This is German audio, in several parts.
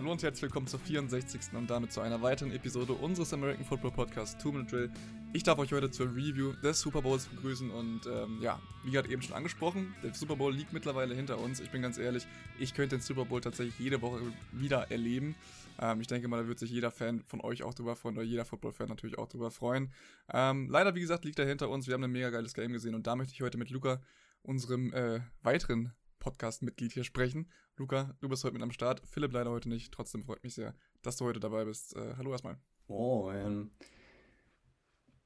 Hallo und herzlich willkommen zur 64. und damit zu einer weiteren Episode unseres American Football Podcasts Two Minute Drill. Ich darf euch heute zur Review des Super Bowls begrüßen und ähm, ja, wie gerade eben schon angesprochen, der Super Bowl liegt mittlerweile hinter uns. Ich bin ganz ehrlich, ich könnte den Super Bowl tatsächlich jede Woche wieder erleben. Ähm, ich denke mal, da wird sich jeder Fan von euch auch drüber freuen oder jeder Football-Fan natürlich auch drüber freuen. Ähm, leider, wie gesagt, liegt er hinter uns. Wir haben ein mega geiles Game gesehen und da möchte ich heute mit Luca, unserem äh, weiteren Podcast-Mitglied hier sprechen. Luca, du bist heute mit am Start. Philipp leider heute nicht. Trotzdem freut mich sehr, dass du heute dabei bist. Äh, hallo erstmal. Oh, ähm.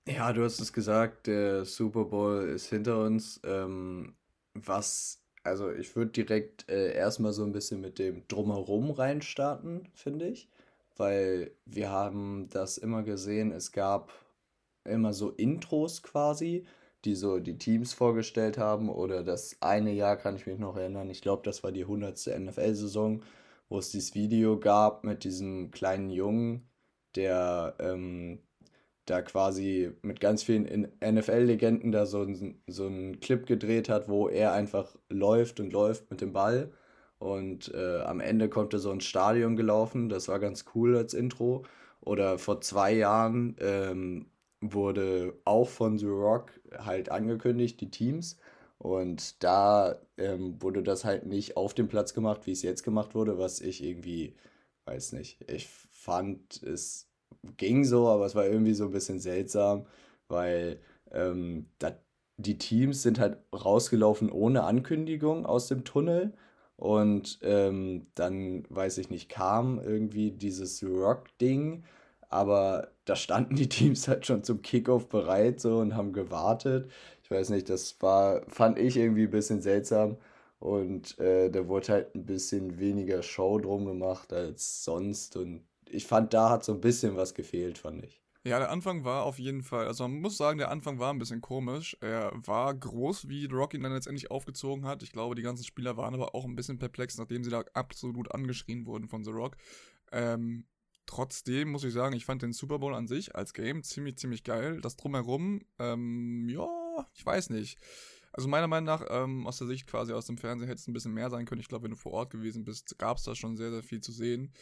Ja, du hast es gesagt, der Super Bowl ist hinter uns. Ähm, was, also ich würde direkt äh, erstmal so ein bisschen mit dem Drumherum reinstarten, finde ich. Weil wir haben das immer gesehen, es gab immer so Intros quasi die so die Teams vorgestellt haben. Oder das eine Jahr kann ich mich noch erinnern. Ich glaube, das war die 100. NFL-Saison, wo es dieses Video gab mit diesem kleinen Jungen, der ähm, da quasi mit ganz vielen NFL-Legenden da so, so einen Clip gedreht hat, wo er einfach läuft und läuft mit dem Ball. Und äh, am Ende kommt er so ins Stadion gelaufen. Das war ganz cool als Intro. Oder vor zwei Jahren ähm, wurde auch von The Rock halt angekündigt, die Teams. Und da ähm, wurde das halt nicht auf dem Platz gemacht, wie es jetzt gemacht wurde, was ich irgendwie, weiß nicht, ich fand, es ging so, aber es war irgendwie so ein bisschen seltsam, weil ähm, da, die Teams sind halt rausgelaufen ohne Ankündigung aus dem Tunnel. Und ähm, dann, weiß ich nicht, kam irgendwie dieses Rock-Ding aber da standen die Teams halt schon zum Kickoff bereit so und haben gewartet. Ich weiß nicht, das war, fand ich irgendwie ein bisschen seltsam. Und äh, da wurde halt ein bisschen weniger Show drum gemacht als sonst. Und ich fand, da hat so ein bisschen was gefehlt, fand ich. Ja, der Anfang war auf jeden Fall, also man muss sagen, der Anfang war ein bisschen komisch. Er war groß, wie The Rock ihn dann letztendlich aufgezogen hat. Ich glaube, die ganzen Spieler waren aber auch ein bisschen perplex, nachdem sie da absolut angeschrien wurden von The Rock. Ähm, Trotzdem muss ich sagen, ich fand den Super Bowl an sich als Game ziemlich, ziemlich geil. Das Drumherum, ähm, ja, ich weiß nicht. Also meiner Meinung nach, ähm, aus der Sicht quasi aus dem Fernsehen hätte es ein bisschen mehr sein können. Ich glaube, wenn du vor Ort gewesen bist, gab es da schon sehr, sehr viel zu sehen.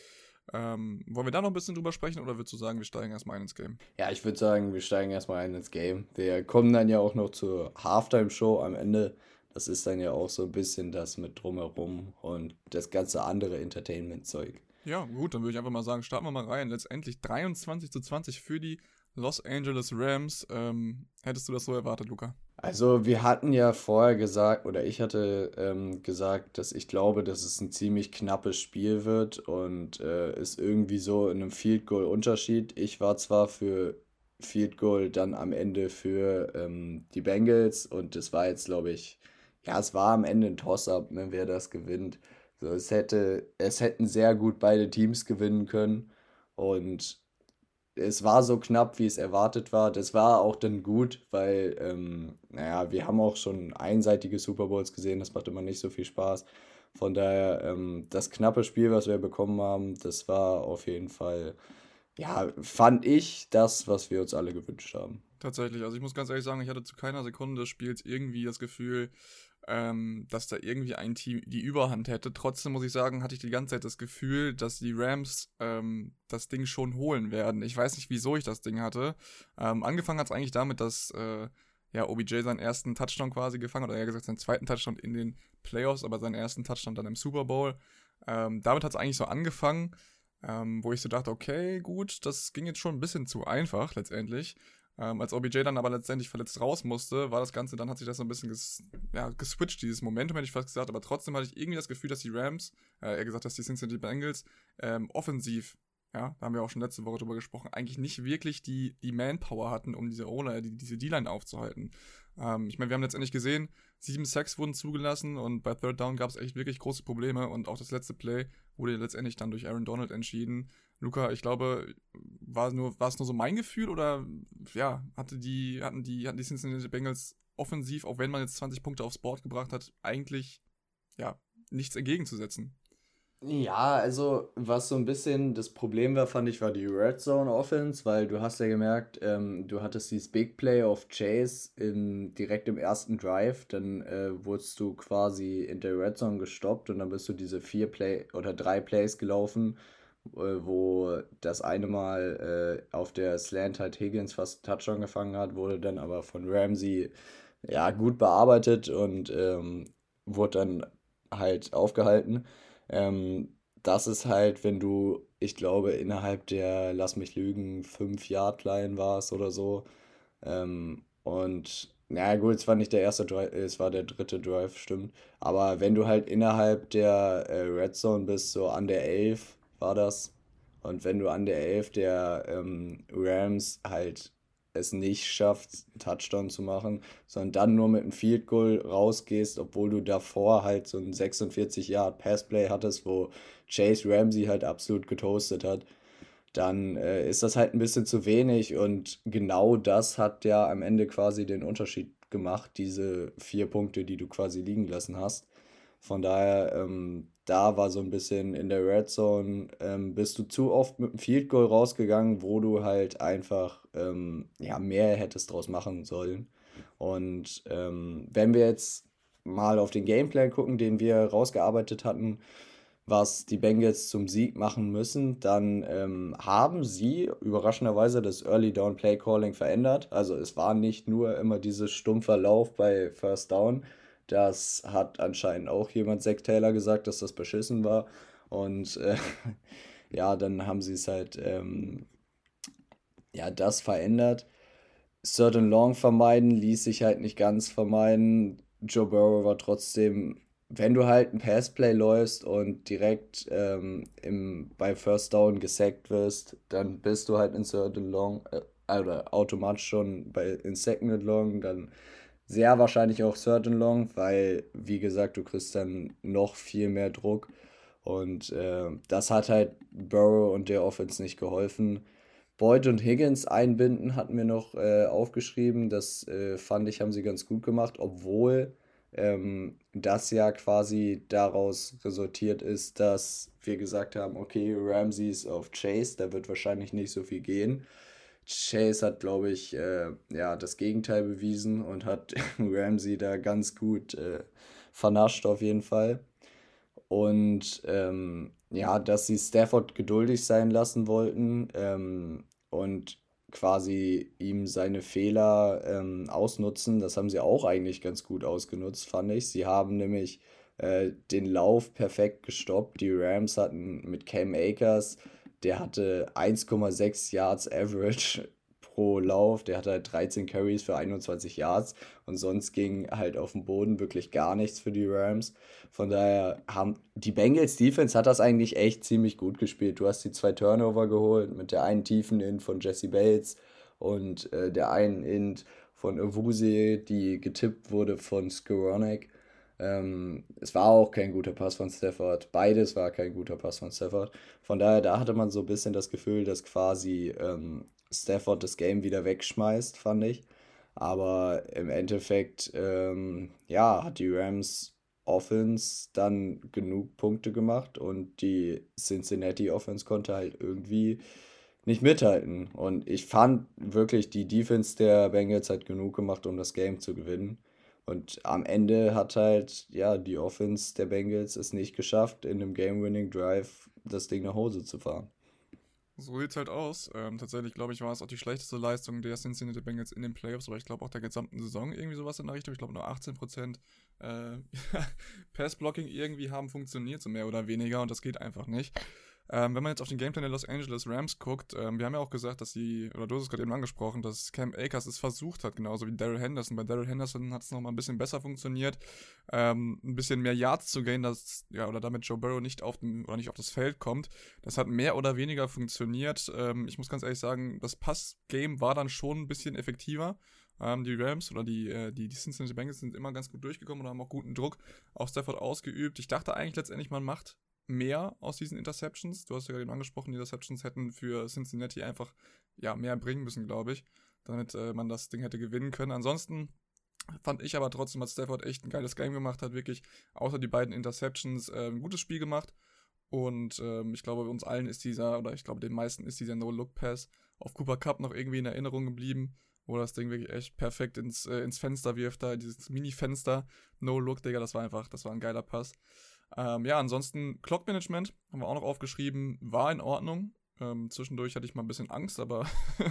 Ähm, wollen wir da noch ein bisschen drüber sprechen oder würdest du sagen, wir steigen erstmal ein ins Game? Ja, ich würde sagen, wir steigen erstmal ein ins Game. Wir kommen dann ja auch noch zur Halftime-Show am Ende. Das ist dann ja auch so ein bisschen das mit drumherum und das ganze andere Entertainment-Zeug. Ja, gut, dann würde ich einfach mal sagen, starten wir mal rein. Letztendlich 23 zu 20 für die Los Angeles Rams. Ähm, hättest du das so erwartet, Luca? Also, wir hatten ja vorher gesagt, oder ich hatte ähm, gesagt, dass ich glaube, dass es ein ziemlich knappes Spiel wird und äh, ist irgendwie so in einem Field Goal Unterschied. Ich war zwar für Field Goal dann am Ende für ähm, die Bengals und es war jetzt, glaube ich, ja, es war am Ende ein Toss-up, ne, wer das gewinnt. So, es, hätte, es hätten sehr gut beide Teams gewinnen können. Und es war so knapp, wie es erwartet war. Das war auch dann gut, weil, ähm, naja, wir haben auch schon einseitige Super Bowls gesehen. Das macht immer nicht so viel Spaß. Von daher, ähm, das knappe Spiel, was wir bekommen haben, das war auf jeden Fall, ja, fand ich das, was wir uns alle gewünscht haben. Tatsächlich, also ich muss ganz ehrlich sagen, ich hatte zu keiner Sekunde des Spiels irgendwie das Gefühl, ähm, dass da irgendwie ein Team die Überhand hätte. Trotzdem muss ich sagen, hatte ich die ganze Zeit das Gefühl, dass die Rams ähm, das Ding schon holen werden. Ich weiß nicht, wieso ich das Ding hatte. Ähm, angefangen hat es eigentlich damit, dass äh, ja, OBJ seinen ersten Touchdown quasi gefangen hat, oder eher gesagt seinen zweiten Touchdown in den Playoffs, aber seinen ersten Touchdown dann im Super Bowl. Ähm, damit hat es eigentlich so angefangen, ähm, wo ich so dachte, okay, gut, das ging jetzt schon ein bisschen zu einfach letztendlich. Ähm, als OBJ dann aber letztendlich verletzt raus musste, war das Ganze, dann hat sich das so ein bisschen ges ja, geswitcht, dieses Momentum hätte ich fast gesagt, aber trotzdem hatte ich irgendwie das Gefühl, dass die Rams, äh, eher gesagt, dass die Cincinnati Bengals ähm, offensiv, ja, da haben wir auch schon letzte Woche drüber gesprochen, eigentlich nicht wirklich die, die Manpower hatten, um diese O-Line, die, diese D-Line aufzuhalten. Ähm, ich meine, wir haben letztendlich gesehen, sieben Sacks wurden zugelassen und bei Third Down gab es echt wirklich große Probleme und auch das letzte Play wurde letztendlich dann durch Aaron Donald entschieden. Luca, ich glaube, war, es nur so mein Gefühl oder ja, hatte die, hatten die, hatten die Cincinnati Bengals offensiv, auch wenn man jetzt 20 Punkte aufs Board gebracht hat, eigentlich ja nichts entgegenzusetzen? Ja, also was so ein bisschen das Problem war, fand ich, war die Red Zone Offense, weil du hast ja gemerkt, ähm, du hattest dieses Big Play of Chase in, direkt im ersten Drive, dann äh, wurdest du quasi in der Red Zone gestoppt und dann bist du diese vier Play oder drei Plays gelaufen wo das eine Mal äh, auf der Slant halt Higgins fast Touchdown gefangen hat, wurde dann aber von Ramsey ja gut bearbeitet und ähm, wurde dann halt aufgehalten. Ähm, das ist halt, wenn du, ich glaube, innerhalb der, lass mich lügen, 5-Yard-Line warst oder so. Ähm, und na gut, es war nicht der erste Drive, es war der dritte Drive, stimmt. Aber wenn du halt innerhalb der äh, Red Zone bist, so an der 11 war das. Und wenn du an der 11 der ähm, Rams halt es nicht schafft, einen Touchdown zu machen, sondern dann nur mit einem Field Goal rausgehst, obwohl du davor halt so ein 46 Yard Passplay hattest, wo Chase Ramsey halt absolut getoastet hat, dann äh, ist das halt ein bisschen zu wenig und genau das hat ja am Ende quasi den Unterschied gemacht, diese vier Punkte, die du quasi liegen lassen hast. Von daher, ähm, da war so ein bisschen in der Red Zone, ähm, bist du zu oft mit dem Field Goal rausgegangen, wo du halt einfach ähm, ja, mehr hättest draus machen sollen. Und ähm, wenn wir jetzt mal auf den Gameplan gucken, den wir rausgearbeitet hatten, was die Bengals zum Sieg machen müssen, dann ähm, haben sie überraschenderweise das Early Down Play Calling verändert. Also es war nicht nur immer dieses stumpfer Lauf bei First Down, das hat anscheinend auch jemand, Zack Taylor, gesagt, dass das beschissen war. Und äh, ja, dann haben sie es halt, ähm, ja, das verändert. Certain Long vermeiden ließ sich halt nicht ganz vermeiden. Joe Burrow war trotzdem, wenn du halt ein Passplay läufst und direkt ähm, im, bei First Down gesackt wirst, dann bist du halt in Certain Long, äh, oder automatisch schon bei in Second Long, dann sehr wahrscheinlich auch and Long, weil, wie gesagt, du kriegst dann noch viel mehr Druck. Und äh, das hat halt Burrow und der Offense nicht geholfen. Boyd und Higgins einbinden hatten wir noch äh, aufgeschrieben. Das äh, fand ich, haben sie ganz gut gemacht, obwohl ähm, das ja quasi daraus resultiert ist, dass wir gesagt haben, okay, Ramsey ist auf Chase, da wird wahrscheinlich nicht so viel gehen. Chase hat, glaube ich, äh, ja, das Gegenteil bewiesen und hat Ramsey da ganz gut äh, vernascht auf jeden Fall. Und ähm, ja, dass sie Stafford geduldig sein lassen wollten ähm, und quasi ihm seine Fehler ähm, ausnutzen, das haben sie auch eigentlich ganz gut ausgenutzt, fand ich. Sie haben nämlich äh, den Lauf perfekt gestoppt. Die Rams hatten mit Cam Akers der hatte 1,6 Yards Average pro Lauf. Der hatte halt 13 Carries für 21 Yards und sonst ging halt auf dem Boden wirklich gar nichts für die Rams. Von daher haben die Bengals Defense hat das eigentlich echt ziemlich gut gespielt. Du hast die zwei Turnover geholt mit der einen tiefen Int von Jesse Bates und äh, der einen Int von Owusi, die getippt wurde von Skoronek. Ähm, es war auch kein guter Pass von Stafford. Beides war kein guter Pass von Stafford. Von daher, da hatte man so ein bisschen das Gefühl, dass quasi ähm, Stafford das Game wieder wegschmeißt, fand ich. Aber im Endeffekt, ähm, ja, hat die Rams Offense dann genug Punkte gemacht und die Cincinnati Offense konnte halt irgendwie nicht mithalten. Und ich fand wirklich, die Defense der Bengals hat genug gemacht, um das Game zu gewinnen. Und am Ende hat halt, ja, die Offense der Bengals es nicht geschafft, in einem Game-Winning-Drive das Ding nach Hause zu fahren. So sieht's halt aus. Ähm, tatsächlich, glaube ich, war es auch die schlechteste Leistung der Cincinnati Bengals in den Playoffs, aber ich glaube auch der gesamten Saison irgendwie sowas in der Richtung. Ich glaube nur 18% äh, Pass-Blocking irgendwie haben funktioniert, so mehr oder weniger, und das geht einfach nicht. Ähm, wenn man jetzt auf den Gameplan der Los Angeles Rams guckt, ähm, wir haben ja auch gesagt, dass sie, oder du hast es gerade eben angesprochen, dass Cam Akers es versucht hat, genauso wie Daryl Henderson. Bei Daryl Henderson hat es nochmal ein bisschen besser funktioniert, ähm, ein bisschen mehr Yards zu gehen, dass, ja, oder damit Joe Burrow nicht auf dem, oder nicht auf das Feld kommt. Das hat mehr oder weniger funktioniert. Ähm, ich muss ganz ehrlich sagen, das Pass-Game war dann schon ein bisschen effektiver. Ähm, die Rams oder die, äh, die, die Cincinnati Bengals sind immer ganz gut durchgekommen und haben auch guten Druck auf Stafford ausgeübt. Ich dachte eigentlich letztendlich, man macht mehr aus diesen Interceptions. Du hast ja gerade eben angesprochen, die Interceptions hätten für Cincinnati einfach ja, mehr bringen müssen, glaube ich, damit äh, man das Ding hätte gewinnen können. Ansonsten fand ich aber trotzdem, dass Stafford echt ein geiles Game gemacht hat, wirklich außer die beiden Interceptions äh, ein gutes Spiel gemacht. Und ähm, ich glaube, uns allen ist dieser, oder ich glaube, den meisten ist dieser No-Look-Pass auf Cooper Cup noch irgendwie in Erinnerung geblieben, wo das Ding wirklich echt perfekt ins, äh, ins Fenster wirft, da dieses Mini-Fenster, No-Look, Digga, das war einfach, das war ein geiler Pass. Ähm, ja, ansonsten Clock-Management haben wir auch noch aufgeschrieben, war in Ordnung. Ähm, zwischendurch hatte ich mal ein bisschen Angst, aber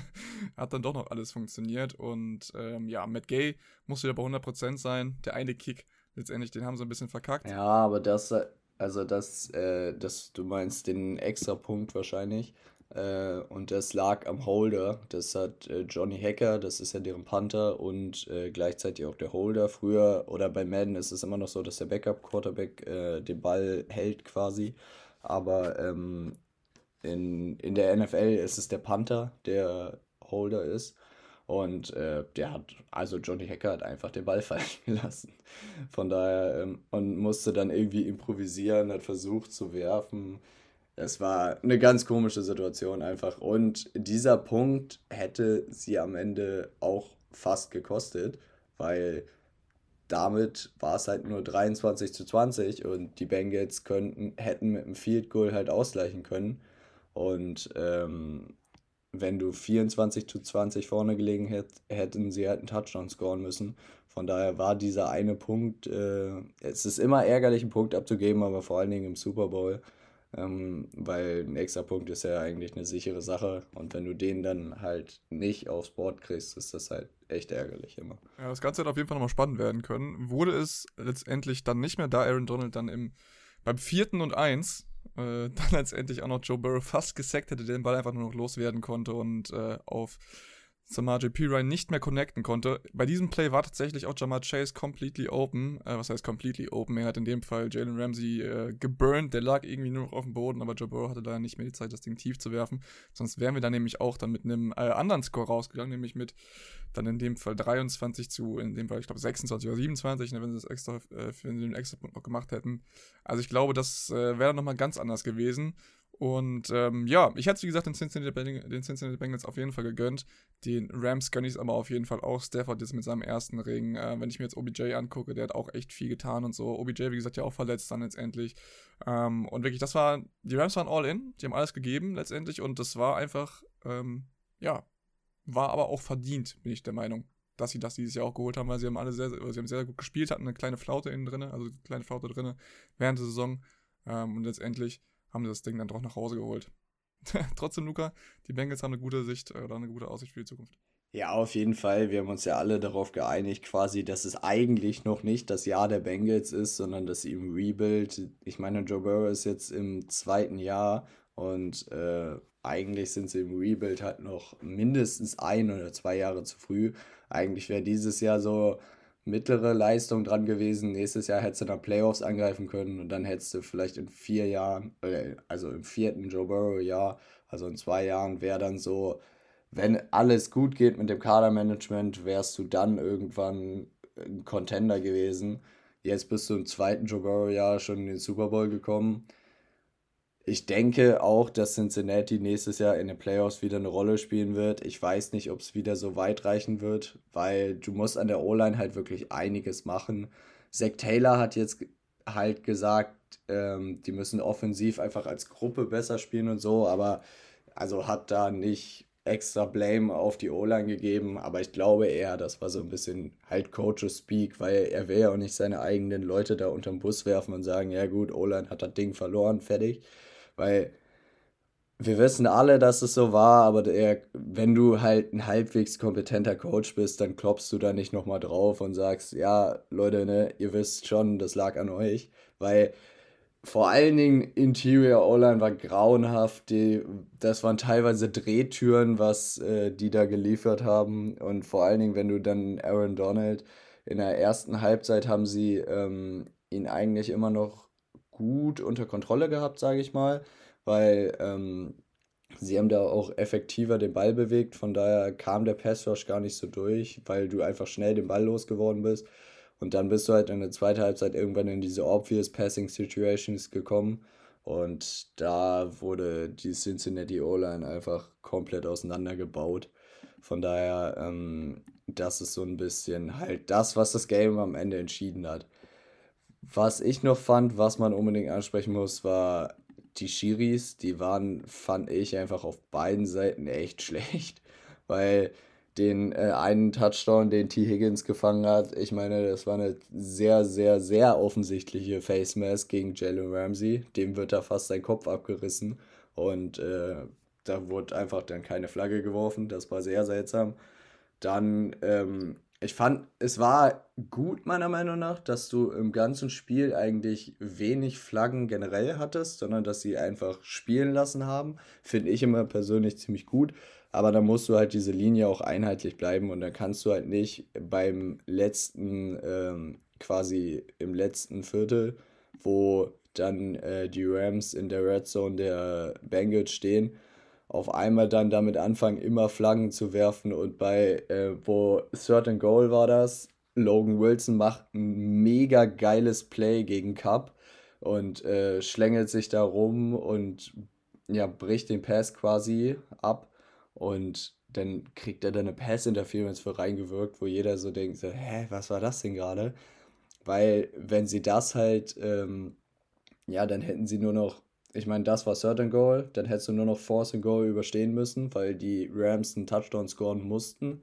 hat dann doch noch alles funktioniert. Und ähm, ja, Matt Gay musste wieder bei 100% sein. Der eine Kick, letztendlich, den haben sie ein bisschen verkackt. Ja, aber das, also das, äh, das, du meinst den extra Punkt wahrscheinlich. Äh, und das lag am Holder. Das hat äh, Johnny Hacker, das ist ja deren Panther und äh, gleichzeitig auch der Holder. Früher oder bei Madden ist es immer noch so, dass der Backup-Quarterback äh, den Ball hält quasi. Aber ähm, in, in der NFL ist es der Panther, der Holder ist. Und äh, der hat, also Johnny Hacker hat einfach den Ball fallen gelassen. Von daher, ähm, und musste dann irgendwie improvisieren, hat versucht zu werfen es war eine ganz komische Situation einfach. Und dieser Punkt hätte sie am Ende auch fast gekostet, weil damit war es halt nur 23 zu 20 und die Bengals könnten, hätten mit einem Field Goal halt ausgleichen können. Und ähm, wenn du 24 zu 20 vorne gelegen hätt, hätten sie halt einen Touchdown scoren müssen. Von daher war dieser eine Punkt, äh, es ist immer ärgerlich, einen Punkt abzugeben, aber vor allen Dingen im Super Bowl ähm, weil ein extra Punkt ist ja eigentlich eine sichere Sache und wenn du den dann halt nicht aufs Board kriegst, ist das halt echt ärgerlich immer. Ja, das Ganze hätte auf jeden Fall nochmal spannend werden können. Wurde es letztendlich dann nicht mehr, da Aaron Donald dann im, beim vierten und eins äh, dann letztendlich auch noch Joe Burrow fast gesackt hätte, den Ball einfach nur noch loswerden konnte und äh, auf Samaj P. Ryan nicht mehr connecten konnte. Bei diesem Play war tatsächlich auch Jamar Chase completely open. Äh, was heißt completely open? Er hat in dem Fall Jalen Ramsey äh, geburnt. Der lag irgendwie nur noch auf dem Boden, aber Joe Burrow hatte da nicht mehr die Zeit, das Ding tief zu werfen. Sonst wären wir dann nämlich auch dann mit einem äh, anderen Score rausgegangen, nämlich mit dann in dem Fall 23 zu, in dem Fall, ich glaube, 26 oder 27, ne, wenn sie das extra, äh, wenn sie den extra Punkt noch gemacht hätten. Also ich glaube, das äh, wäre dann nochmal ganz anders gewesen. Und ähm, ja, ich hätte wie gesagt, den Cincinnati, Bengals, den Cincinnati Bengals auf jeden Fall gegönnt. Den Rams gönne ich es aber auf jeden Fall auch. Stafford jetzt mit seinem ersten Ring. Äh, wenn ich mir jetzt OBJ angucke, der hat auch echt viel getan und so. OBJ, wie gesagt, ja auch verletzt dann letztendlich. Ähm, und wirklich, das war, die Rams waren all in. Die haben alles gegeben letztendlich. Und das war einfach, ähm, ja, war aber auch verdient, bin ich der Meinung dass sie das dieses Jahr auch geholt haben, weil sie haben alle sehr, sehr, sie haben sehr gut gespielt, hatten eine kleine Flaute innen drin, also eine kleine Flaute drin während der Saison. Ähm, und letztendlich haben sie das Ding dann doch nach Hause geholt. Trotzdem, Luca, die Bengals haben eine gute Sicht äh, oder eine gute Aussicht für die Zukunft. Ja, auf jeden Fall. Wir haben uns ja alle darauf geeinigt, quasi, dass es eigentlich noch nicht das Jahr der Bengals ist, sondern dass sie im Rebuild. Ich meine, Joe Burrow ist jetzt im zweiten Jahr und äh, eigentlich sind sie im Rebuild halt noch mindestens ein oder zwei Jahre zu früh. Eigentlich wäre dieses Jahr so mittlere Leistung dran gewesen. Nächstes Jahr hättest du dann Playoffs angreifen können und dann hättest du vielleicht in vier Jahren, also im vierten Joe Burrow-Jahr, also in zwei Jahren wäre dann so, wenn alles gut geht mit dem Kadermanagement, wärst du dann irgendwann ein Contender gewesen. Jetzt bist du im zweiten Joe Burrow-Jahr schon in den Super Bowl gekommen ich denke auch, dass Cincinnati nächstes Jahr in den Playoffs wieder eine Rolle spielen wird. Ich weiß nicht, ob es wieder so weit reichen wird, weil du musst an der O-Line halt wirklich einiges machen. Zach Taylor hat jetzt halt gesagt, ähm, die müssen offensiv einfach als Gruppe besser spielen und so, aber also hat da nicht extra Blame auf die O-Line gegeben, aber ich glaube eher, das war so ein bisschen halt Coaches Speak, weil er will ja auch nicht seine eigenen Leute da unterm Bus werfen und sagen, ja gut, O-Line hat das Ding verloren, fertig. Weil wir wissen alle, dass es so war, aber der, wenn du halt ein halbwegs kompetenter Coach bist, dann klopfst du da nicht nochmal drauf und sagst, ja, Leute, ne, ihr wisst schon, das lag an euch. Weil vor allen Dingen Interior O-Line war grauenhaft. Die, das waren teilweise Drehtüren, was äh, die da geliefert haben. Und vor allen Dingen, wenn du dann Aaron Donald in der ersten Halbzeit haben sie ähm, ihn eigentlich immer noch gut unter Kontrolle gehabt, sage ich mal, weil ähm, sie haben da auch effektiver den Ball bewegt, von daher kam der Pass Rush gar nicht so durch, weil du einfach schnell den Ball losgeworden bist. Und dann bist du halt in der zweiten Halbzeit irgendwann in diese obvious Passing Situations gekommen. Und da wurde die Cincinnati O-Line einfach komplett auseinandergebaut. Von daher, ähm, das ist so ein bisschen halt das, was das Game am Ende entschieden hat. Was ich noch fand, was man unbedingt ansprechen muss, war die Schiris. Die waren, fand ich, einfach auf beiden Seiten echt schlecht. Weil den äh, einen Touchdown, den T. Higgins gefangen hat. Ich meine, das war eine sehr, sehr, sehr offensichtliche Face Mask gegen Jalen Ramsey. Dem wird da fast sein Kopf abgerissen und äh, da wurde einfach dann keine Flagge geworfen. Das war sehr seltsam. Dann, ähm, ich fand, es war gut meiner Meinung nach, dass du im ganzen Spiel eigentlich wenig Flaggen generell hattest, sondern dass sie einfach spielen lassen haben. Finde ich immer persönlich ziemlich gut. Aber da musst du halt diese Linie auch einheitlich bleiben und dann kannst du halt nicht beim letzten, ähm, quasi im letzten Viertel, wo dann äh, die Rams in der Red Zone der Bengals stehen, auf einmal dann damit anfangen, immer Flaggen zu werfen und bei, äh, wo Certain Goal war das, Logan Wilson macht ein mega geiles Play gegen Cup und äh, schlängelt sich da rum und ja, bricht den Pass quasi ab und dann kriegt er da eine Pass-Interference für reingewirkt, wo jeder so denkt, so, hä, was war das denn gerade? Weil, wenn sie das halt, ähm, ja, dann hätten sie nur noch, ich meine, das war Certain Goal, dann hättest du nur noch Force and Goal überstehen müssen, weil die Rams einen Touchdown scoren mussten.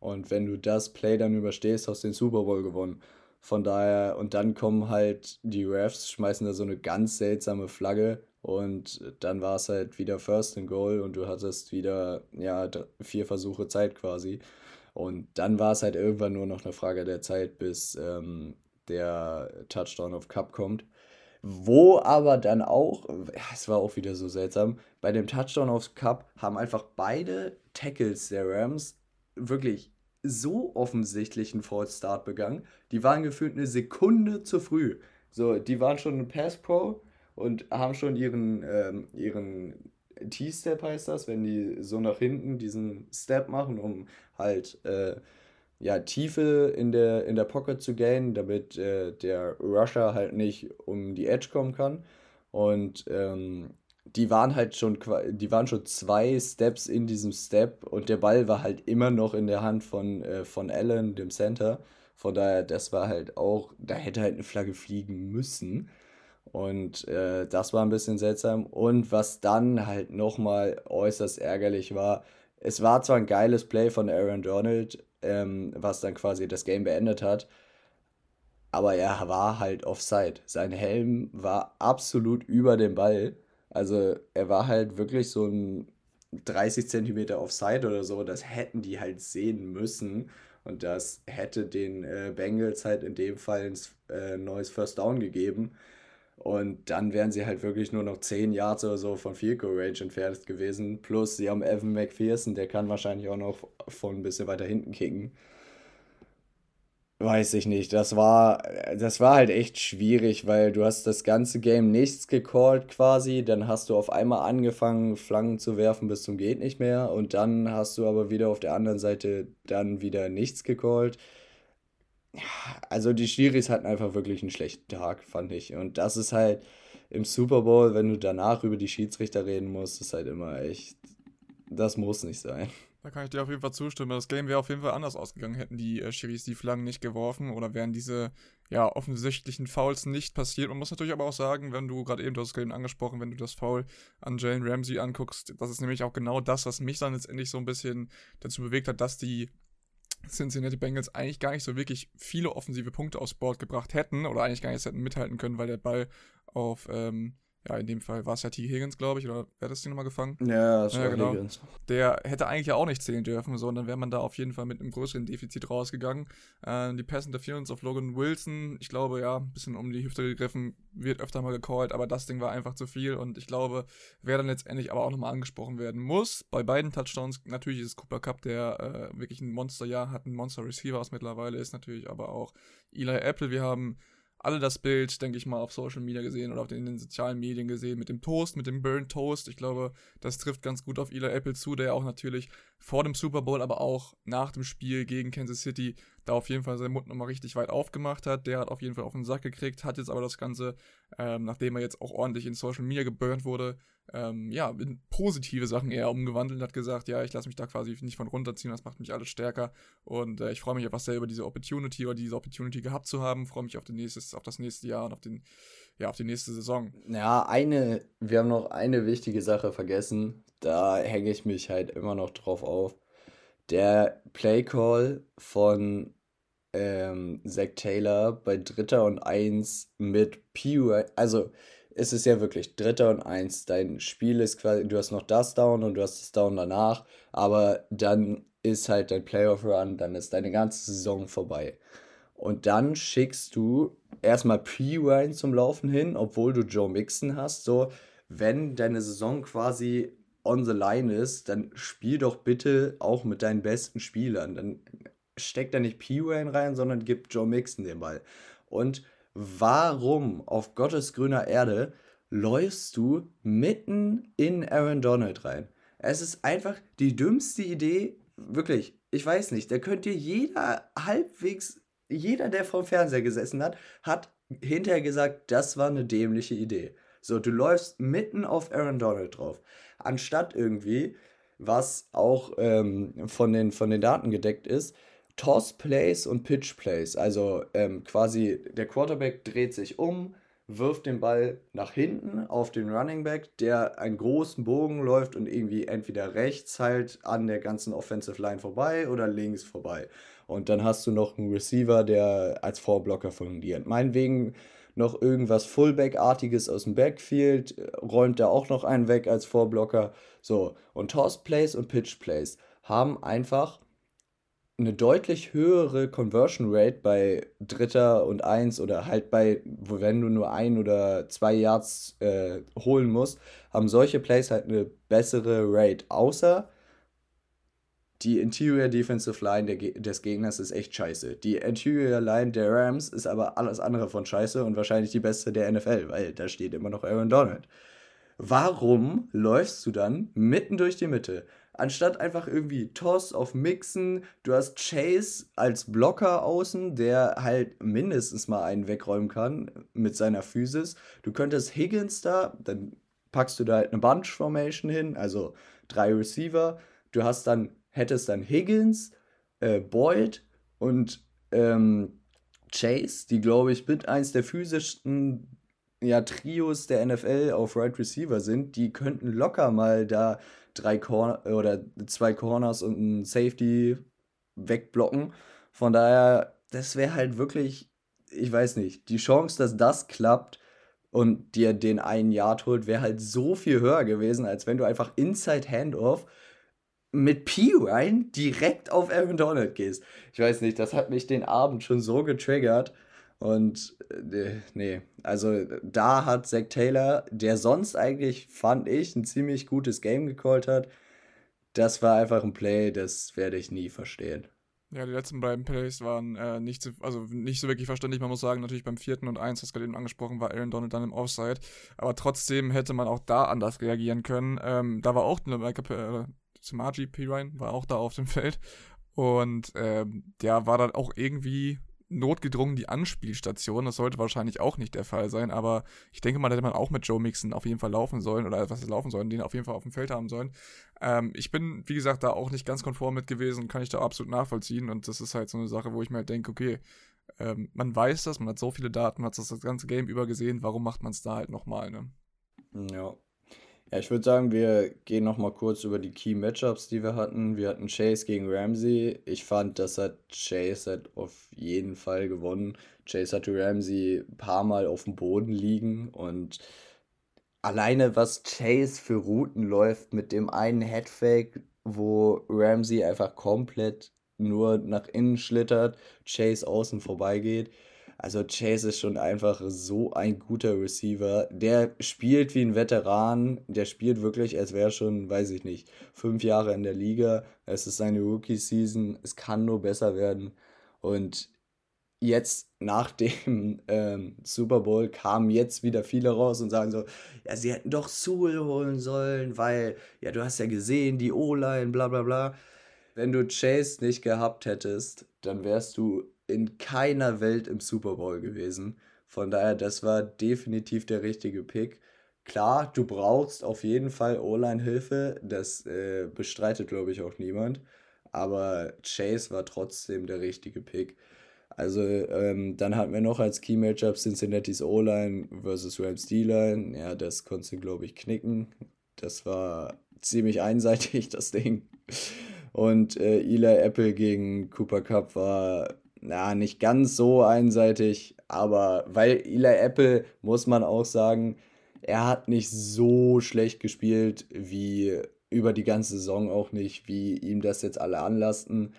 Und wenn du das Play dann überstehst, hast du den Super Bowl gewonnen. Von daher, und dann kommen halt die Refs, schmeißen da so eine ganz seltsame Flagge und dann war es halt wieder First and Goal und du hattest wieder, ja, vier Versuche Zeit quasi. Und dann war es halt irgendwann nur noch eine Frage der Zeit, bis ähm, der Touchdown auf Cup kommt. Wo aber dann auch, ja, es war auch wieder so seltsam, bei dem Touchdown aufs Cup haben einfach beide Tackles der Rams wirklich so offensichtlich einen False Start begangen. Die waren gefühlt eine Sekunde zu früh. So, die waren schon ein Pass Pro und haben schon ihren, ähm, ihren T-Step heißt das, wenn die so nach hinten diesen Step machen, um halt äh, ja, Tiefe in der, in der Pocket zu gainen, damit äh, der Rusher halt nicht um die Edge kommen kann. Und ähm, die waren halt schon, die waren schon zwei Steps in diesem Step und der Ball war halt immer noch in der Hand von, äh, von Allen, dem Center. Von daher, das war halt auch, da hätte halt eine Flagge fliegen müssen. Und äh, das war ein bisschen seltsam. Und was dann halt nochmal äußerst ärgerlich war, es war zwar ein geiles Play von Aaron Donald, ähm, was dann quasi das Game beendet hat, aber er war halt offside. Sein Helm war absolut über dem Ball. Also er war halt wirklich so ein 30 Zentimeter offside oder so. Das hätten die halt sehen müssen. Und das hätte den äh, Bengals halt in dem Fall ein äh, neues First Down gegeben. Und dann wären sie halt wirklich nur noch 10 Yards oder so von Field Goal Range entfernt gewesen. Plus sie haben Evan McPherson, der kann wahrscheinlich auch noch von ein bisschen weiter hinten kicken. Weiß ich nicht. Das war, das war halt echt schwierig, weil du hast das ganze Game nichts gecallt quasi. Dann hast du auf einmal angefangen, Flanken zu werfen bis zum geht nicht mehr. Und dann hast du aber wieder auf der anderen Seite dann wieder nichts gecallt also die Schiris hatten einfach wirklich einen schlechten Tag, fand ich. Und das ist halt im Super Bowl, wenn du danach über die Schiedsrichter reden musst, ist halt immer echt, das muss nicht sein. Da kann ich dir auf jeden Fall zustimmen. Das Game wäre auf jeden Fall anders ausgegangen, hätten die äh, Schiris die Flaggen nicht geworfen oder wären diese ja, offensichtlichen Fouls nicht passiert. Man muss natürlich aber auch sagen, wenn du gerade eben, es gerade angesprochen, wenn du das Foul an Jalen Ramsey anguckst, das ist nämlich auch genau das, was mich dann letztendlich so ein bisschen dazu bewegt hat, dass die Cincinnati Bengals eigentlich gar nicht so wirklich viele offensive Punkte aufs Board gebracht hätten oder eigentlich gar nicht hätten mithalten können, weil der Ball auf ähm, ja, in dem Fall war es ja T. Higgins, glaube ich, oder wer hat das Ding nochmal gefangen? Ja, das ja, war genau. Higgins. Der hätte eigentlich ja auch nicht zählen dürfen, sondern wäre man da auf jeden Fall mit einem größeren Defizit rausgegangen. Äh, die Pass Interference auf Logan Wilson, ich glaube, ja, ein bisschen um die Hüfte gegriffen, wird öfter mal gecallt, aber das Ding war einfach zu viel und ich glaube, wer dann letztendlich aber auch nochmal angesprochen werden muss, bei beiden Touchdowns, natürlich ist es Cooper Cup, der äh, wirklich ein Monsterjahr hat, ein Monster-Receiver aus mittlerweile ist, natürlich aber auch Eli Apple, wir haben alle das Bild, denke ich mal, auf Social Media gesehen oder auf den, in den sozialen Medien gesehen mit dem Toast, mit dem Burnt Toast. Ich glaube, das trifft ganz gut auf Eli Apple zu, der auch natürlich vor dem Super Bowl, aber auch nach dem Spiel gegen Kansas City da auf jeden Fall seinen Mund nochmal richtig weit aufgemacht hat. Der hat auf jeden Fall auf den Sack gekriegt, hat jetzt aber das Ganze, ähm, nachdem er jetzt auch ordentlich in Social Media geburnt wurde, ähm, ja, in positive Sachen eher umgewandelt und hat gesagt, ja, ich lasse mich da quasi nicht von runterziehen, das macht mich alles stärker und äh, ich freue mich einfach sehr über diese Opportunity oder diese Opportunity gehabt zu haben, freue mich auf, den nächstes, auf das nächste Jahr und auf den, ja, auf die nächste Saison. Ja, eine, wir haben noch eine wichtige Sache vergessen, da hänge ich mich halt immer noch drauf auf der Playcall von ähm, Zach Taylor bei Dritter und Eins mit PUI, also es ist ja wirklich Dritter und Eins. Dein Spiel ist quasi, du hast noch das Down und du hast das Down danach, aber dann ist halt dein Playoff-Run, dann ist deine ganze Saison vorbei. Und dann schickst du erstmal P-Ryan zum Laufen hin, obwohl du Joe Mixon hast. So, wenn deine Saison quasi on the line ist, dann spiel doch bitte auch mit deinen besten Spielern. Dann steck da nicht P-Ryan rein, sondern gib Joe Mixon den Ball. Und warum auf Gottes grüner Erde läufst du mitten in Aaron Donald rein? Es ist einfach die dümmste Idee, wirklich. Ich weiß nicht, da könnte jeder halbwegs, jeder, der vorm Fernseher gesessen hat, hat hinterher gesagt, das war eine dämliche Idee. So, du läufst mitten auf Aaron Donald drauf. Anstatt irgendwie, was auch ähm, von, den, von den Daten gedeckt ist, Toss Plays und Pitch Plays. Also ähm, quasi der Quarterback dreht sich um, wirft den Ball nach hinten auf den Running Back, der einen großen Bogen läuft und irgendwie entweder rechts halt an der ganzen Offensive Line vorbei oder links vorbei. Und dann hast du noch einen Receiver, der als Vorblocker fungiert. Meinetwegen noch irgendwas Fullback-artiges aus dem Backfield, räumt er auch noch einen weg als Vorblocker. So, und Toss Plays und Pitch Plays haben einfach eine deutlich höhere Conversion Rate bei Dritter und Eins oder halt bei, wenn du nur ein oder zwei Yards äh, holen musst, haben solche Plays halt eine bessere Rate. Außer die Interior Defensive Line der, des Gegners ist echt scheiße. Die Interior Line der Rams ist aber alles andere von scheiße und wahrscheinlich die beste der NFL, weil da steht immer noch Aaron Donald. Warum läufst du dann mitten durch die Mitte? anstatt einfach irgendwie Toss auf Mixen, du hast Chase als Blocker außen, der halt mindestens mal einen wegräumen kann mit seiner Physis. Du könntest Higgins da, dann packst du da halt eine Bunch Formation hin, also drei Receiver. Du hast dann, hättest dann Higgins, äh, Boyd und ähm, Chase, die glaube ich mit eins der physischsten ja, Trios der NFL auf Right Receiver sind, die könnten locker mal da drei Corner oder zwei Corners und ein Safety wegblocken. Von daher, das wäre halt wirklich, ich weiß nicht, die Chance, dass das klappt und dir den einen Yard holt, wäre halt so viel höher gewesen, als wenn du einfach Inside Handoff mit P rein direkt auf Aaron Donald gehst. Ich weiß nicht, das hat mich den Abend schon so getriggert. Und äh, nee, also da hat Zach Taylor, der sonst eigentlich, fand ich, ein ziemlich gutes Game gecallt hat, das war einfach ein Play, das werde ich nie verstehen. Ja, die letzten beiden Plays waren äh, nicht, so, also nicht so wirklich verständlich. Man muss sagen, natürlich beim vierten und eins, das gerade eben angesprochen war, Aaron Donald dann im Offside. Aber trotzdem hätte man auch da anders reagieren können. Ähm, da war auch eine äh, Samaji Pirine war auch da auf dem Feld. Und ähm, der war dann auch irgendwie notgedrungen die Anspielstation. Das sollte wahrscheinlich auch nicht der Fall sein, aber ich denke mal, da hätte man auch mit Joe Mixon auf jeden Fall laufen sollen oder was laufen sollen, den auf jeden Fall auf dem Feld haben sollen. Ähm, ich bin, wie gesagt, da auch nicht ganz konform mit gewesen, kann ich da absolut nachvollziehen und das ist halt so eine Sache, wo ich mir halt denke, okay, ähm, man weiß das, man hat so viele Daten, man hat das, das ganze Game über gesehen, warum macht man es da halt nochmal, ne? Ja, ja, ich würde sagen, wir gehen noch mal kurz über die Key Matchups, die wir hatten. Wir hatten Chase gegen Ramsey. Ich fand, das hat Chase hat auf jeden Fall gewonnen. Chase hatte Ramsey ein paar Mal auf dem Boden liegen und alleine was Chase für Routen läuft mit dem einen Headfake, wo Ramsey einfach komplett nur nach innen schlittert, Chase außen vorbeigeht also Chase ist schon einfach so ein guter Receiver. Der spielt wie ein Veteran. Der spielt wirklich, als wäre schon, weiß ich nicht, fünf Jahre in der Liga. Es ist seine Rookie-Season. Es kann nur besser werden. Und jetzt nach dem ähm, Super Bowl kamen jetzt wieder viele raus und sagen so, ja, sie hätten doch Sewell holen sollen, weil, ja, du hast ja gesehen, die O-Line, bla bla bla. Wenn du Chase nicht gehabt hättest, dann wärst du in keiner Welt im Super Bowl gewesen. Von daher, das war definitiv der richtige Pick. Klar, du brauchst auf jeden Fall O-Line-Hilfe. Das äh, bestreitet, glaube ich, auch niemand. Aber Chase war trotzdem der richtige Pick. Also, ähm, dann hatten wir noch als Key Matchup Cincinnati's O-Line versus Rams D-Line. Ja, das konntest du, glaube ich, knicken. Das war ziemlich einseitig, das Ding. Und äh, Eli Apple gegen Cooper Cup war na, nicht ganz so einseitig, aber weil Eli Apple, muss man auch sagen, er hat nicht so schlecht gespielt wie über die ganze Saison auch nicht, wie ihm das jetzt alle anlasten.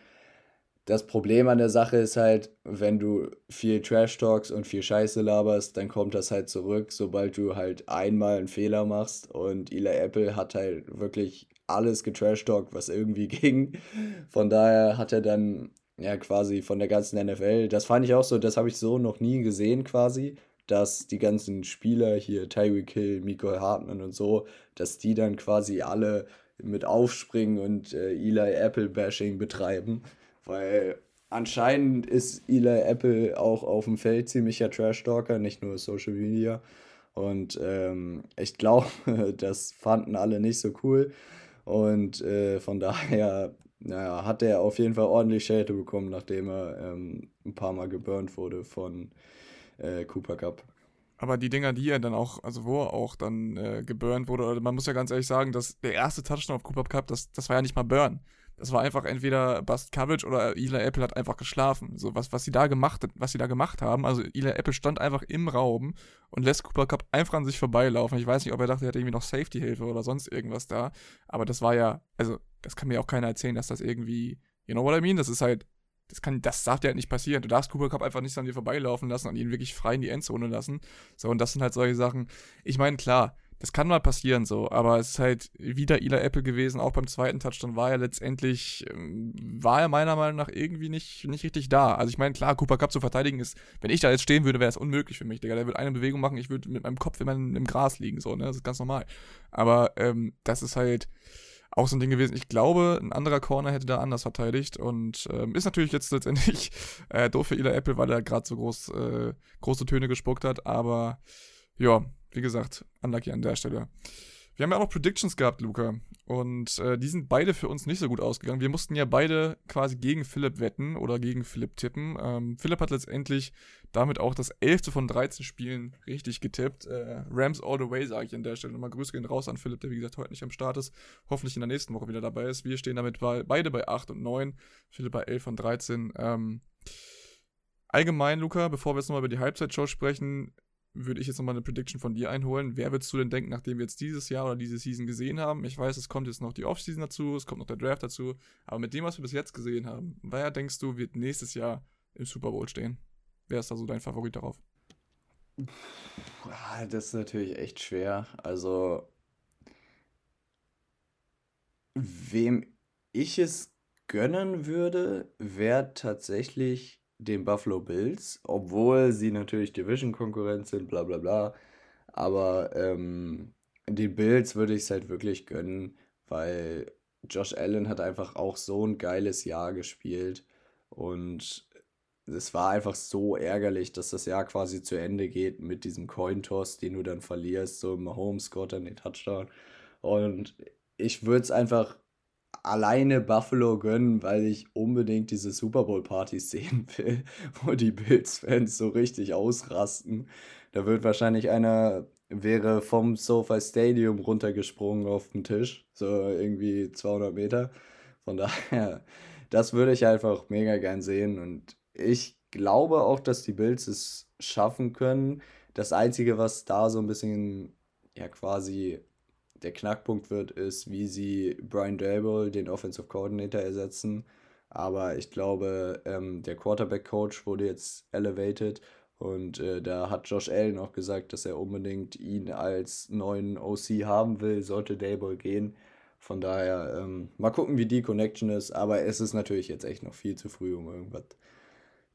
Das Problem an der Sache ist halt, wenn du viel Trash Talks und viel Scheiße laberst, dann kommt das halt zurück, sobald du halt einmal einen Fehler machst. Und Eli Apple hat halt wirklich alles getrashtalkt, was irgendwie ging. Von daher hat er dann ja quasi von der ganzen NFL, das fand ich auch so, das habe ich so noch nie gesehen quasi, dass die ganzen Spieler hier, Tyreek Hill, Michael Hartmann und so, dass die dann quasi alle mit aufspringen und äh, Eli Apple Bashing betreiben. Weil anscheinend ist Eli Apple auch auf dem Feld ziemlicher Trash-Talker, nicht nur Social Media. Und ähm, ich glaube, das fanden alle nicht so cool. Und äh, von daher naja, hat er auf jeden Fall ordentlich Schelte bekommen, nachdem er ähm, ein paar Mal geburnt wurde von äh, Cooper Cup. Aber die Dinger, die er dann auch, also wo er auch dann äh, geburnt wurde, man muss ja ganz ehrlich sagen, dass der erste Touchdown auf Cooper Cup, das, das war ja nicht mal Burn. Das war einfach entweder Bust Coverage oder Eli Apple hat einfach geschlafen. So, was, was sie da gemacht, was sie da gemacht haben, also Eli Apple stand einfach im Raum und lässt Cooper Cup einfach an sich vorbeilaufen. Ich weiß nicht, ob er dachte, er hätte irgendwie noch Safety-Hilfe oder sonst irgendwas da. Aber das war ja, also, das kann mir auch keiner erzählen, dass das irgendwie, you know what I mean? Das ist halt, das kann, das darf dir halt nicht passieren. Du darfst Cooper Cup einfach nicht an dir vorbeilaufen lassen und ihn wirklich frei in die Endzone lassen. So, und das sind halt solche Sachen. Ich meine, klar, das kann mal passieren so, aber es ist halt wieder Ila Apple gewesen, auch beim zweiten Touchdown war er letztendlich, ähm, war er meiner Meinung nach irgendwie nicht, nicht richtig da. Also ich meine, klar, Cooper Cup zu verteidigen ist, wenn ich da jetzt stehen würde, wäre es unmöglich für mich, Digga. Der würde eine Bewegung machen, ich würde mit meinem Kopf immer im Gras liegen, so, ne, das ist ganz normal. Aber ähm, das ist halt auch so ein Ding gewesen. Ich glaube, ein anderer Corner hätte da anders verteidigt und ähm, ist natürlich jetzt letztendlich äh, doof für Ila Apple, weil er gerade so groß, äh, große Töne gespuckt hat, aber ja, wie gesagt, unlucky an der Stelle. Wir haben ja auch noch Predictions gehabt, Luca. Und äh, die sind beide für uns nicht so gut ausgegangen. Wir mussten ja beide quasi gegen Philipp wetten oder gegen Philipp tippen. Ähm, Philipp hat letztendlich damit auch das 11. von 13 Spielen richtig getippt. Äh, Rams all the way, sage ich an der Stelle. Nochmal Grüße gehen raus an Philipp, der wie gesagt heute nicht am Start ist. Hoffentlich in der nächsten Woche wieder dabei ist. Wir stehen damit bei, beide bei 8 und 9. Philipp bei 11 von 13. Ähm, allgemein, Luca, bevor wir jetzt nochmal über die Halbzeitshow sprechen, würde ich jetzt nochmal eine Prediction von dir einholen. Wer würdest du denn denken, nachdem wir jetzt dieses Jahr oder diese Season gesehen haben? Ich weiß, es kommt jetzt noch die Offseason dazu, es kommt noch der Draft dazu, aber mit dem, was wir bis jetzt gesehen haben, wer denkst du, wird nächstes Jahr im Super Bowl stehen? Wer ist da so dein Favorit darauf? Das ist natürlich echt schwer. Also, wem ich es gönnen würde, wäre tatsächlich den Buffalo Bills, obwohl sie natürlich Division-Konkurrenz sind, bla bla bla. Aber ähm, den Bills würde ich es halt wirklich gönnen, weil Josh Allen hat einfach auch so ein geiles Jahr gespielt. Und es war einfach so ärgerlich, dass das Jahr quasi zu Ende geht mit diesem Coin-Toss, den du dann verlierst, so im Home-Score dann den Touchdown. Und ich würde es einfach alleine Buffalo gönnen, weil ich unbedingt diese Super Bowl-Partys sehen will, wo die Bills-Fans so richtig ausrasten. Da wird wahrscheinlich einer, wäre vom Sofa Stadium runtergesprungen auf den Tisch, so irgendwie 200 Meter. Von daher, das würde ich einfach mega gern sehen und ich glaube auch, dass die Bills es schaffen können. Das Einzige, was da so ein bisschen ja quasi der Knackpunkt wird, ist, wie sie Brian Dable, den Offensive Coordinator, ersetzen. Aber ich glaube, ähm, der Quarterback-Coach wurde jetzt elevated und äh, da hat Josh Allen auch gesagt, dass er unbedingt ihn als neuen OC haben will, sollte Dable gehen. Von daher, ähm, mal gucken, wie die Connection ist. Aber es ist natürlich jetzt echt noch viel zu früh, um irgendwas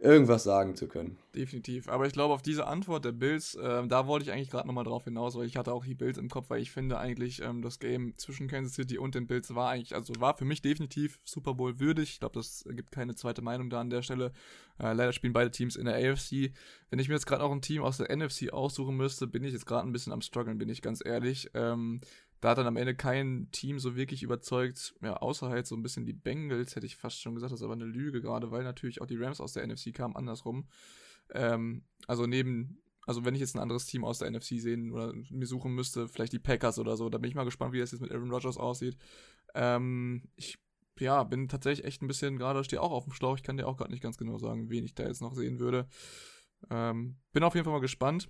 irgendwas sagen zu können. Definitiv. Aber ich glaube, auf diese Antwort der Bills, äh, da wollte ich eigentlich gerade nochmal drauf hinaus, weil ich hatte auch die Bills im Kopf, weil ich finde eigentlich, ähm, das Game zwischen Kansas City und den Bills war eigentlich, also war für mich definitiv Super Bowl würdig. Ich glaube, das gibt keine zweite Meinung da an der Stelle. Äh, leider spielen beide Teams in der AFC. Wenn ich mir jetzt gerade auch ein Team aus der NFC aussuchen müsste, bin ich jetzt gerade ein bisschen am struggeln, bin ich ganz ehrlich. Ähm, da hat dann am Ende kein Team so wirklich überzeugt, ja, außer halt so ein bisschen die Bengals, hätte ich fast schon gesagt, das ist aber eine Lüge gerade, weil natürlich auch die Rams aus der NFC kamen, andersrum. Ähm, also neben, also wenn ich jetzt ein anderes Team aus der NFC sehen oder mir suchen müsste, vielleicht die Packers oder so, da bin ich mal gespannt, wie das jetzt mit Aaron Rodgers aussieht. Ähm, ich ja, bin tatsächlich echt ein bisschen gerade, stehe auch auf dem Schlauch. Ich kann dir auch gerade nicht ganz genau sagen, wen ich da jetzt noch sehen würde. Ähm, bin auf jeden Fall mal gespannt,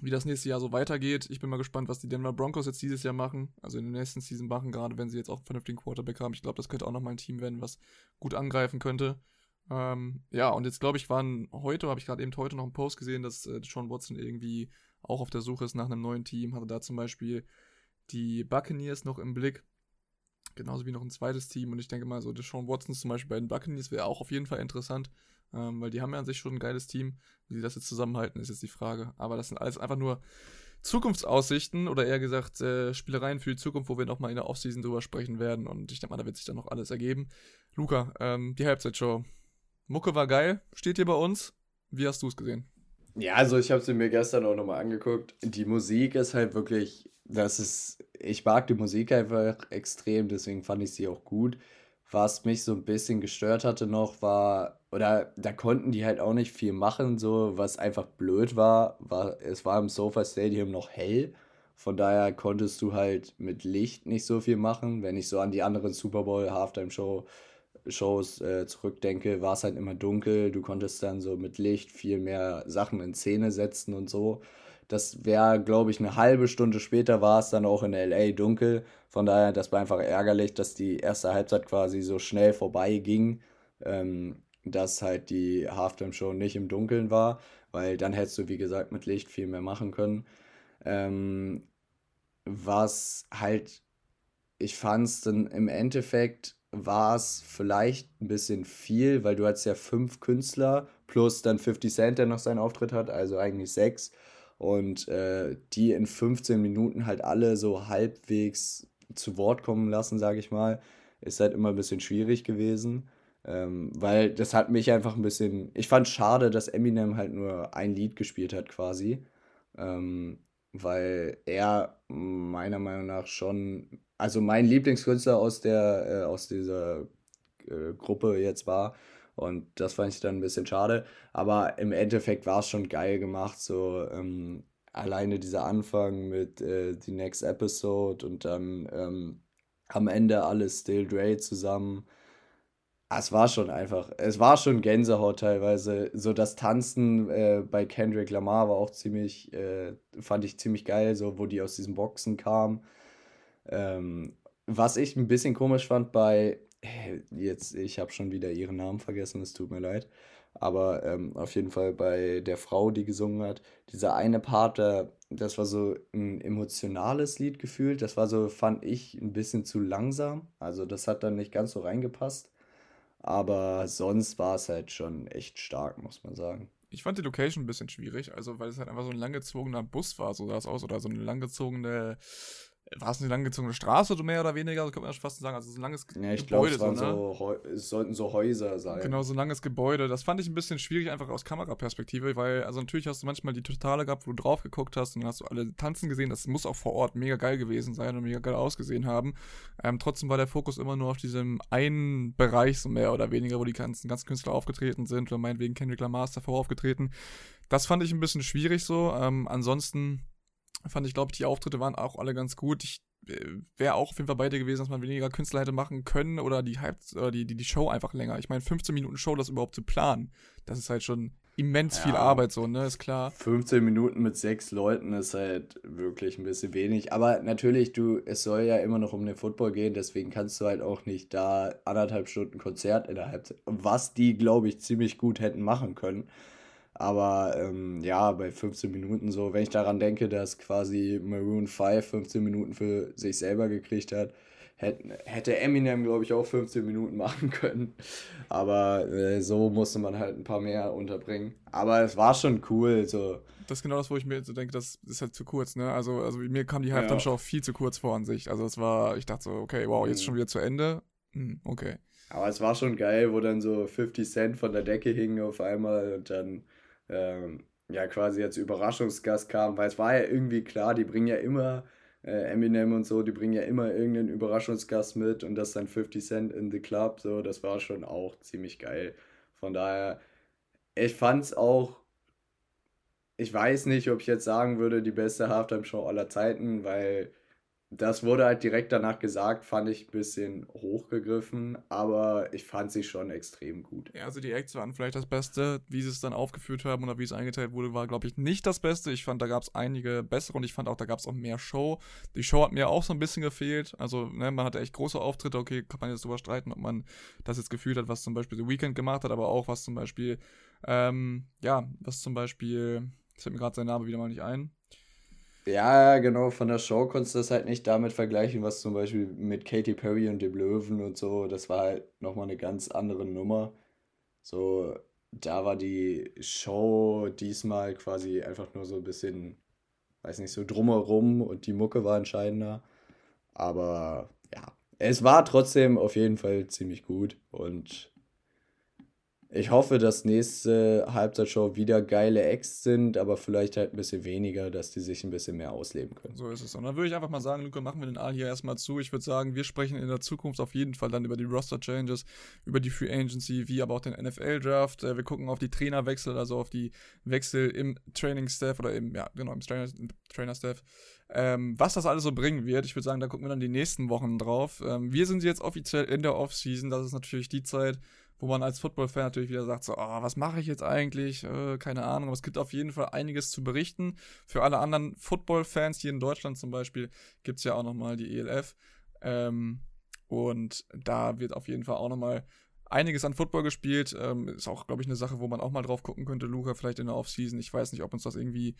wie das nächste Jahr so weitergeht. Ich bin mal gespannt, was die Denver Broncos jetzt dieses Jahr machen, also in der nächsten Season machen, gerade wenn sie jetzt auch einen vernünftigen Quarterback haben. Ich glaube, das könnte auch nochmal ein Team werden, was gut angreifen könnte. Ähm, ja, und jetzt glaube ich, waren heute, habe ich gerade eben heute noch einen Post gesehen, dass äh, Sean Watson irgendwie auch auf der Suche ist nach einem neuen Team. Hatte da zum Beispiel die Buccaneers noch im Blick. Genauso wie noch ein zweites Team. Und ich denke mal, so Deshaun Watson zum Beispiel bei den Buccaneers wäre auch auf jeden Fall interessant, ähm, weil die haben ja an sich schon ein geiles Team. Wie sie das jetzt zusammenhalten, ist jetzt die Frage. Aber das sind alles einfach nur Zukunftsaussichten oder eher gesagt äh, Spielereien für die Zukunft, wo wir nochmal in der Offseason drüber sprechen werden. Und ich denke mal, da wird sich dann noch alles ergeben. Luca, ähm, die Halbzeitshow. Mucke war geil, steht hier bei uns. Wie hast du es gesehen? Ja, also ich habe sie mir gestern auch nochmal angeguckt. Die Musik ist halt wirklich, das ist, ich mag die Musik einfach extrem, deswegen fand ich sie auch gut. Was mich so ein bisschen gestört hatte noch, war, oder da konnten die halt auch nicht viel machen, so was einfach blöd war, war, es war im Sofa Stadium noch hell. Von daher konntest du halt mit Licht nicht so viel machen. Wenn ich so an die anderen Super Bowl Halftime Show Shows äh, zurückdenke, war es halt immer dunkel. Du konntest dann so mit Licht viel mehr Sachen in Szene setzen und so. Das wäre, glaube ich, eine halbe Stunde später war es dann auch in LA dunkel. Von daher, das war einfach ärgerlich, dass die erste Halbzeit quasi so schnell vorbei ging, ähm, dass halt die Halftime-Show nicht im Dunkeln war, weil dann hättest du, wie gesagt, mit Licht viel mehr machen können. Ähm, was halt, ich fand es dann im Endeffekt war es vielleicht ein bisschen viel, weil du hattest ja fünf Künstler plus dann 50 Cent, der noch seinen Auftritt hat, also eigentlich sechs. Und äh, die in 15 Minuten halt alle so halbwegs zu Wort kommen lassen, sage ich mal, ist halt immer ein bisschen schwierig gewesen. Ähm, weil das hat mich einfach ein bisschen. Ich fand schade, dass Eminem halt nur ein Lied gespielt hat, quasi. Ähm, weil er meiner Meinung nach schon also mein Lieblingskünstler aus der, äh, aus dieser äh, Gruppe jetzt war. Und das fand ich dann ein bisschen schade. Aber im Endeffekt war es schon geil gemacht. So ähm, alleine dieser Anfang mit äh, The Next Episode und dann ähm, am Ende alles Still Dre zusammen. Ah, es war schon einfach, es war schon Gänsehaut teilweise. So das Tanzen äh, bei Kendrick Lamar war auch ziemlich, äh, fand ich ziemlich geil, so wo die aus diesen Boxen kamen. Ähm, was ich ein bisschen komisch fand bei, jetzt, ich habe schon wieder ihren Namen vergessen, es tut mir leid, aber ähm, auf jeden Fall bei der Frau, die gesungen hat, dieser eine Part, der, das war so ein emotionales Lied gefühlt, das war so, fand ich, ein bisschen zu langsam, also das hat dann nicht ganz so reingepasst, aber sonst war es halt schon echt stark, muss man sagen. Ich fand die Location ein bisschen schwierig, also weil es halt einfach so ein langgezogener Bus war, so sah es aus, oder so eine langgezogene war es eine langgezogene Straße oder mehr oder weniger, könnte man fast sagen. Also so ein langes ja, ich Gebäude. Glaub, es, so, ne? so, es sollten so Häuser sein. Genau, so ein langes Gebäude. Das fand ich ein bisschen schwierig, einfach aus Kameraperspektive, weil, also natürlich hast du manchmal die Totale gehabt, wo du drauf geguckt hast und dann hast du alle tanzen gesehen. Das muss auch vor Ort mega geil gewesen sein und mega geil ausgesehen haben. Ähm, trotzdem war der Fokus immer nur auf diesem einen Bereich, so mehr oder weniger, wo die ganzen, ganzen Künstler aufgetreten sind oder meinetwegen Kendrick Lamar ist davor aufgetreten. Das fand ich ein bisschen schwierig so. Ähm, ansonsten fand ich, glaube ich, die Auftritte waren auch alle ganz gut. Ich wäre auch auf jeden Fall bei dir gewesen, dass man weniger Künstler hätte machen können oder die, Hype, oder die, die, die Show einfach länger. Ich meine, 15 Minuten Show, das überhaupt zu planen, das ist halt schon immens ja, viel Arbeit, so, ne, ist klar. 15 Minuten mit sechs Leuten ist halt wirklich ein bisschen wenig. Aber natürlich, du, es soll ja immer noch um den Football gehen, deswegen kannst du halt auch nicht da anderthalb Stunden Konzert in der Halbzeit, was die, glaube ich, ziemlich gut hätten machen können. Aber ähm, ja, bei 15 Minuten so, wenn ich daran denke, dass quasi Maroon 5 15 Minuten für sich selber gekriegt hat, hätte Eminem, glaube ich, auch 15 Minuten machen können. Aber äh, so musste man halt ein paar mehr unterbringen. Aber es war schon cool. So. Das ist genau das, wo ich mir so denke, das ist halt zu kurz, ne? Also, also mir kam die Halftime Show ja. viel zu kurz vor an sich. Also es war, ich dachte so, okay, wow, jetzt mhm. schon wieder zu Ende. Hm, okay. Aber es war schon geil, wo dann so 50 Cent von der Decke hingen auf einmal und dann ähm, ja quasi als Überraschungsgast kam, weil es war ja irgendwie klar, die bringen ja immer äh, Eminem und so, die bringen ja immer irgendeinen Überraschungsgast mit und das dann 50 Cent in the Club, so, das war schon auch ziemlich geil. Von daher, ich fand's auch, ich weiß nicht, ob ich jetzt sagen würde, die beste Halftime-Show aller Zeiten, weil das wurde halt direkt danach gesagt, fand ich ein bisschen hochgegriffen, aber ich fand sie schon extrem gut. Ja, also die Acts waren vielleicht das Beste. Wie sie es dann aufgeführt haben oder wie es eingeteilt wurde, war, glaube ich, nicht das Beste. Ich fand, da gab es einige bessere und ich fand auch, da gab es auch mehr Show. Die Show hat mir auch so ein bisschen gefehlt. Also, ne, man hatte echt große Auftritte. Okay, kann man jetzt drüber streiten, ob man das jetzt gefühlt hat, was zum Beispiel The Weeknd gemacht hat, aber auch was zum Beispiel, ähm, ja, was zum Beispiel, ich fällt mir gerade sein Name wieder mal nicht ein ja, genau, von der Show konntest du das halt nicht damit vergleichen, was zum Beispiel mit Katy Perry und dem Löwen und so, das war halt nochmal eine ganz andere Nummer. So, da war die Show diesmal quasi einfach nur so ein bisschen, weiß nicht, so drumherum und die Mucke war entscheidender. Aber ja, es war trotzdem auf jeden Fall ziemlich gut und ich hoffe, dass nächste Halbzeitshow wieder geile Acts sind, aber vielleicht halt ein bisschen weniger, dass die sich ein bisschen mehr ausleben können. So ist es. Und dann würde ich einfach mal sagen, Luca, machen wir den Aal hier erstmal zu. Ich würde sagen, wir sprechen in der Zukunft auf jeden Fall dann über die Roster-Changes, über die Free Agency, wie aber auch den NFL-Draft. Äh, wir gucken auf die Trainerwechsel, also auf die Wechsel im Training-Staff oder im, ja, genau, im Trainer-Staff. Ähm, was das alles so bringen wird, ich würde sagen, da gucken wir dann die nächsten Wochen drauf. Ähm, wir sind jetzt offiziell in der Off-Season. Das ist natürlich die Zeit, wo man als Football-Fan natürlich wieder sagt, so, oh, was mache ich jetzt eigentlich? Äh, keine Ahnung, aber es gibt auf jeden Fall einiges zu berichten. Für alle anderen Football-Fans hier in Deutschland zum Beispiel gibt es ja auch nochmal die ELF. Ähm, und da wird auf jeden Fall auch nochmal einiges an Football gespielt. Ähm, ist auch, glaube ich, eine Sache, wo man auch mal drauf gucken könnte, Luca, vielleicht in der Offseason. Ich weiß nicht, ob uns das irgendwie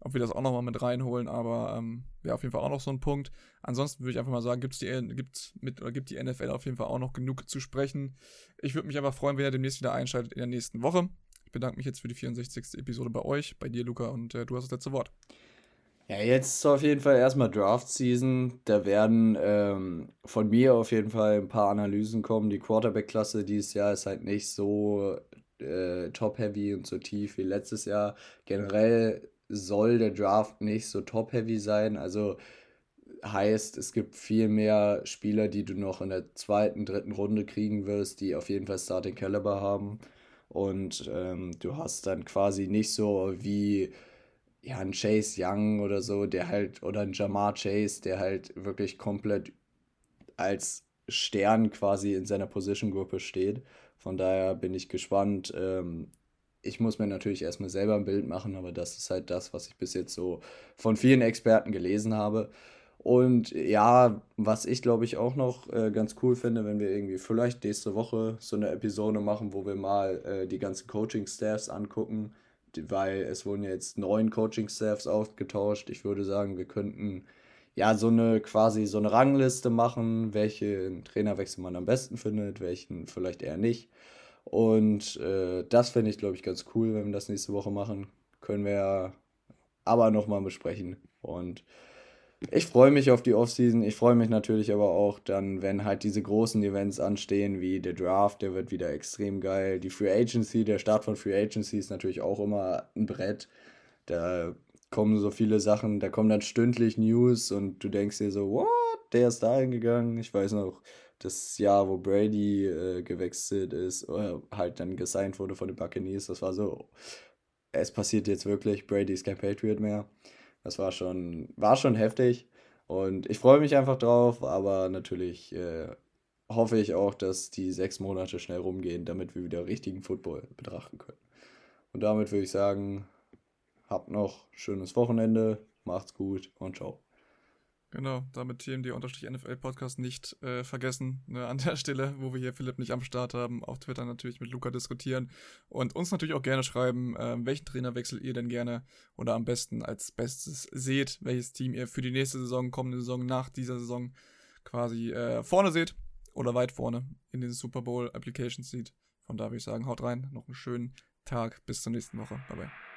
ob wir das auch nochmal mit reinholen, aber ähm, wäre auf jeden Fall auch noch so ein Punkt. Ansonsten würde ich einfach mal sagen, gibt's die, gibt's mit, oder gibt die NFL auf jeden Fall auch noch genug zu sprechen. Ich würde mich einfach freuen, wenn ihr demnächst wieder einschaltet in der nächsten Woche. Ich bedanke mich jetzt für die 64. Episode bei euch, bei dir, Luca, und äh, du hast das letzte Wort. Ja, jetzt auf jeden Fall erstmal Draft Season. Da werden ähm, von mir auf jeden Fall ein paar Analysen kommen. Die Quarterback-Klasse dieses Jahr ist halt nicht so äh, top-heavy und so tief wie letztes Jahr. Generell soll der Draft nicht so top-heavy sein. Also heißt, es gibt viel mehr Spieler, die du noch in der zweiten, dritten Runde kriegen wirst, die auf jeden Fall Starting Caliber haben. Und ähm, du hast dann quasi nicht so wie ja, ein Chase Young oder so, der halt, oder ein Jamar Chase, der halt wirklich komplett als Stern quasi in seiner Position-Gruppe steht. Von daher bin ich gespannt, ähm, ich muss mir natürlich erstmal selber ein Bild machen, aber das ist halt das, was ich bis jetzt so von vielen Experten gelesen habe. Und ja, was ich glaube ich auch noch äh, ganz cool finde, wenn wir irgendwie vielleicht nächste Woche so eine Episode machen, wo wir mal äh, die ganzen Coaching-Staffs angucken, weil es wurden jetzt neun Coaching-Staffs ausgetauscht. Ich würde sagen, wir könnten ja so eine quasi so eine Rangliste machen, welchen Trainerwechsel man am besten findet, welchen vielleicht eher nicht. Und äh, das fände ich, glaube ich, ganz cool, wenn wir das nächste Woche machen. Können wir aber nochmal besprechen. Und ich freue mich auf die Offseason. Ich freue mich natürlich aber auch dann, wenn halt diese großen Events anstehen, wie der Draft, der wird wieder extrem geil. Die Free Agency, der Start von Free Agency ist natürlich auch immer ein Brett. Da kommen so viele Sachen, da kommen dann stündlich News und du denkst dir so, what? Der ist da hingegangen. Ich weiß noch, das Jahr, wo Brady äh, gewechselt ist, oder halt dann gesigned wurde von den Buccaneers, das war so, es passiert jetzt wirklich, Brady ist kein Patriot mehr. Das war schon, war schon heftig. Und ich freue mich einfach drauf, aber natürlich äh, hoffe ich auch, dass die sechs Monate schnell rumgehen, damit wir wieder richtigen Football betrachten können. Und damit würde ich sagen, habt noch schönes Wochenende, macht's gut und ciao. Genau, damit TMD-NFL-Podcast nicht äh, vergessen ne, an der Stelle, wo wir hier Philipp nicht am Start haben. Auf Twitter natürlich mit Luca diskutieren und uns natürlich auch gerne schreiben, äh, welchen Trainerwechsel ihr denn gerne oder am besten als Bestes seht, welches Team ihr für die nächste Saison, kommende Saison, nach dieser Saison quasi äh, vorne seht oder weit vorne in den Super Bowl Applications seht. Von da würde ich sagen, haut rein, noch einen schönen Tag, bis zur nächsten Woche. Bye bye.